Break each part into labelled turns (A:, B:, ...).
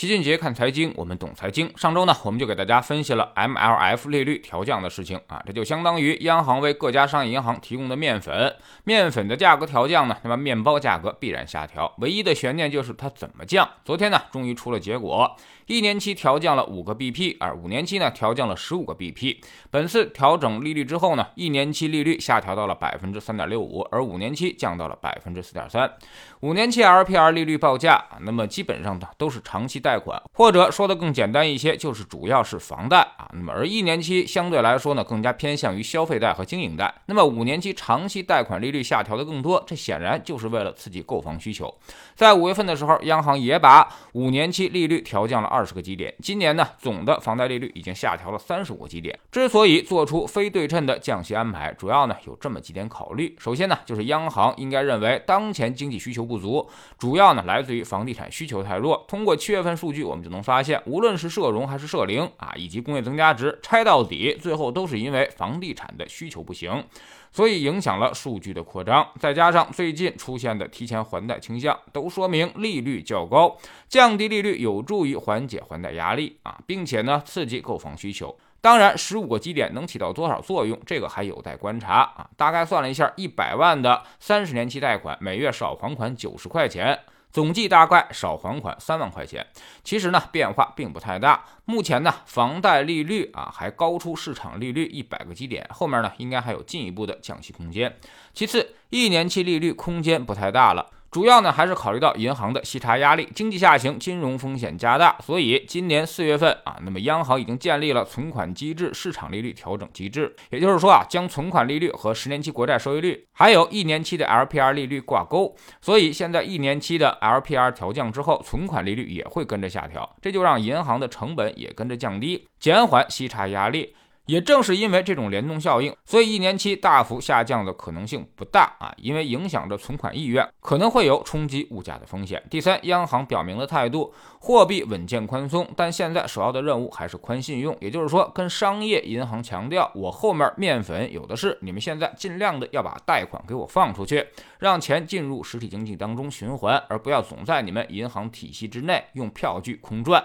A: 齐俊杰看财经，我们懂财经。上周呢，我们就给大家分析了 MLF 利率调降的事情啊，这就相当于央行为各家商业银行提供的面粉，面粉的价格调降呢，那么面包价格必然下调。唯一的悬念就是它怎么降。昨天呢，终于出了结果，一年期调降了五个 BP，而五年期呢调降了十五个 BP。本次调整利率之后呢，一年期利率下调到了百分之三点六五，而五年期降到了百分之四点三。五年期 LPR 利率报价，那么基本上呢都是长期贷贷款，或者说的更简单一些，就是主要是房贷啊。那么而一年期相对来说呢，更加偏向于消费贷和经营贷。那么五年期长期贷款利率下调的更多，这显然就是为了刺激购房需求。在五月份的时候，央行也把五年期利率调降了二十个基点。今年呢，总的房贷利率已经下调了三十五个基点。之所以做出非对称的降息安排，主要呢有这么几点考虑。首先呢，就是央行应该认为当前经济需求不足，主要呢来自于房地产需求太弱。通过七月份数据，我们就能发现，无论是社融还是社零啊，以及工业增加值，拆到底，最后都是因为房地产的需求不行，所以影响了数据的扩张。再加上最近出现的提前还贷倾向，都说明利率较高，降低利率有助于缓解还贷压力啊，并且呢刺激购房需求。当然，十五个基点能起到多少作用，这个还有待观察啊。大概算了一下，一百万的三十年期贷款，每月少还款九十块钱，总计大概少还款三万块钱。其实呢，变化并不太大。目前呢，房贷利率啊还高出市场利率一百个基点，后面呢应该还有进一步的降息空间。其次，一年期利率空间不太大了。主要呢还是考虑到银行的息差压力，经济下行，金融风险加大，所以今年四月份啊，那么央行已经建立了存款机制、市场利率调整机制，也就是说啊，将存款利率和十年期国债收益率，还有一年期的 LPR 利率挂钩，所以现在一年期的 LPR 调降之后，存款利率也会跟着下调，这就让银行的成本也跟着降低，减缓息差压力。也正是因为这种联动效应，所以一年期大幅下降的可能性不大啊，因为影响着存款意愿，可能会有冲击物价的风险。第三，央行表明了态度，货币稳健宽松，但现在首要的任务还是宽信用，也就是说，跟商业银行强调，我后面面粉有的是，你们现在尽量的要把贷款给我放出去，让钱进入实体经济当中循环，而不要总在你们银行体系之内用票据空转。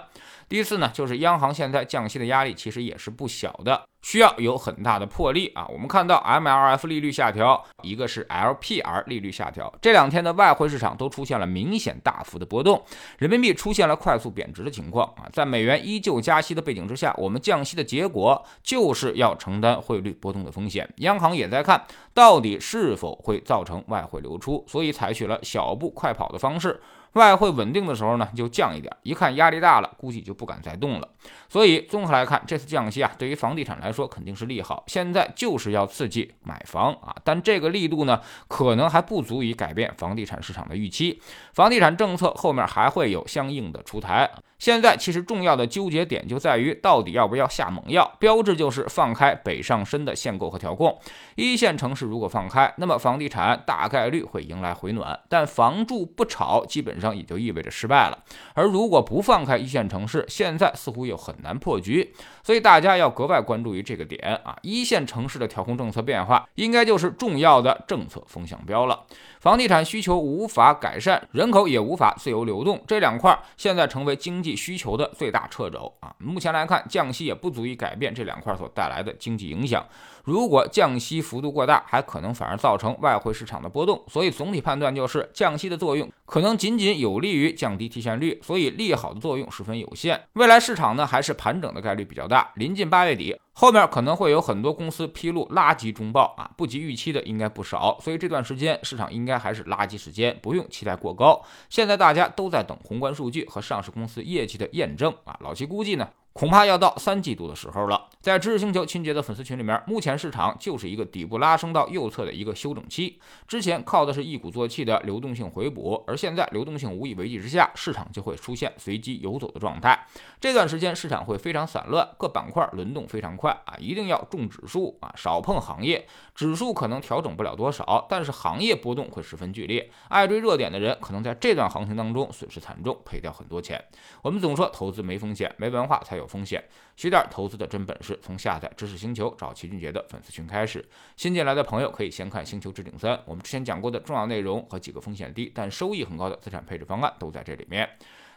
A: 第四呢，就是央行现在降息的压力其实也是不小的。需要有很大的魄力啊！我们看到 MLF 利率下调，一个是 LPR 利率下调，这两天的外汇市场都出现了明显大幅的波动，人民币出现了快速贬值的情况啊！在美元依旧加息的背景之下，我们降息的结果就是要承担汇率波动的风险。央行也在看到底是否会造成外汇流出，所以采取了小步快跑的方式。外汇稳定的时候呢，就降一点，一看压力大了，估计就不敢再动了。所以综合来看，这次降息啊，对于房地产来说肯定是利好。现在就是要刺激买房啊，但这个力度呢，可能还不足以改变房地产市场的预期。房地产政策后面还会有相应的出台。现在其实重要的纠结点就在于，到底要不要下猛药？标志就是放开北上深的限购和调控。一线城市如果放开，那么房地产大概率会迎来回暖，但房住不炒基本上也就意味着失败了。而如果不放开一线城市，现在似乎又很难破局。所以大家要格外关注于这个点啊！一线城市的调控政策变化，应该就是重要的政策风向标了。房地产需求无法改善，人口也无法自由流动，这两块现在成为经济需求的最大掣肘啊！目前来看，降息也不足以改变这两块所带来的经济影响。如果降息幅度过大，还可能反而造成外汇市场的波动。所以总体判断就是，降息的作用可能仅仅有利于降低提现率，所以利好的作用十分有限。未来市场呢，还是盘整的概率比较大。临近八月底，后面可能会有很多公司披露垃圾中报啊，不及预期的应该不少。所以这段时间市场应该还是垃圾时间，不用期待过高。现在大家都在等宏观数据和上市公司业绩的验证啊，老齐估计呢。恐怕要到三季度的时候了。在知识星球秦杰的粉丝群里面，目前市场就是一个底部拉升到右侧的一个休整期。之前靠的是一鼓作气的流动性回补，而现在流动性无以为继之下，市场就会出现随机游走的状态。这段时间市场会非常散乱，各板块轮动非常快啊，一定要重指数啊，少碰行业。指数可能调整不了多少，但是行业波动会十分剧烈。爱追热点的人可能在这段行情当中损失惨重，赔掉很多钱。我们总说投资没风险，没文化才有。风险，学点投资的真本事，从下载知识星球找齐俊杰的粉丝群开始。新进来的朋友可以先看《星球置顶三》，我们之前讲过的重要内容和几个风险低但收益很高的资产配置方案都在这里面。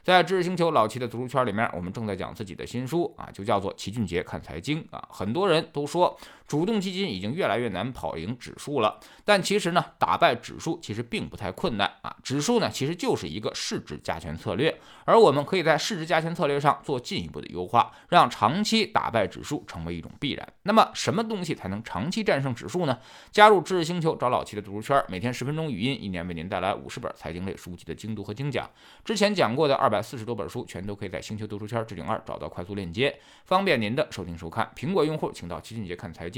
A: 在知识星球老齐的读书圈里面，我们正在讲自己的新书啊，就叫做《齐俊杰看财经》啊。很多人都说主动基金已经越来越难跑赢指数了，但其实呢，打败指数其实并不太困难啊。指数呢，其实就是一个市值加权策略，而我们可以在市值加权策略上做进一步的优化，让长期打败指数成为一种必然。那么，什么东西才能长期战胜指数呢？加入知识星球找老齐的读书圈，每天十分钟语音，一年为您带来五十本财经类书籍的精读和精讲。之前讲过的二百四十多本书，全都可以在星球读书圈置顶二找到快速链接，方便您的收听收看。苹果用户请到齐俊杰看财经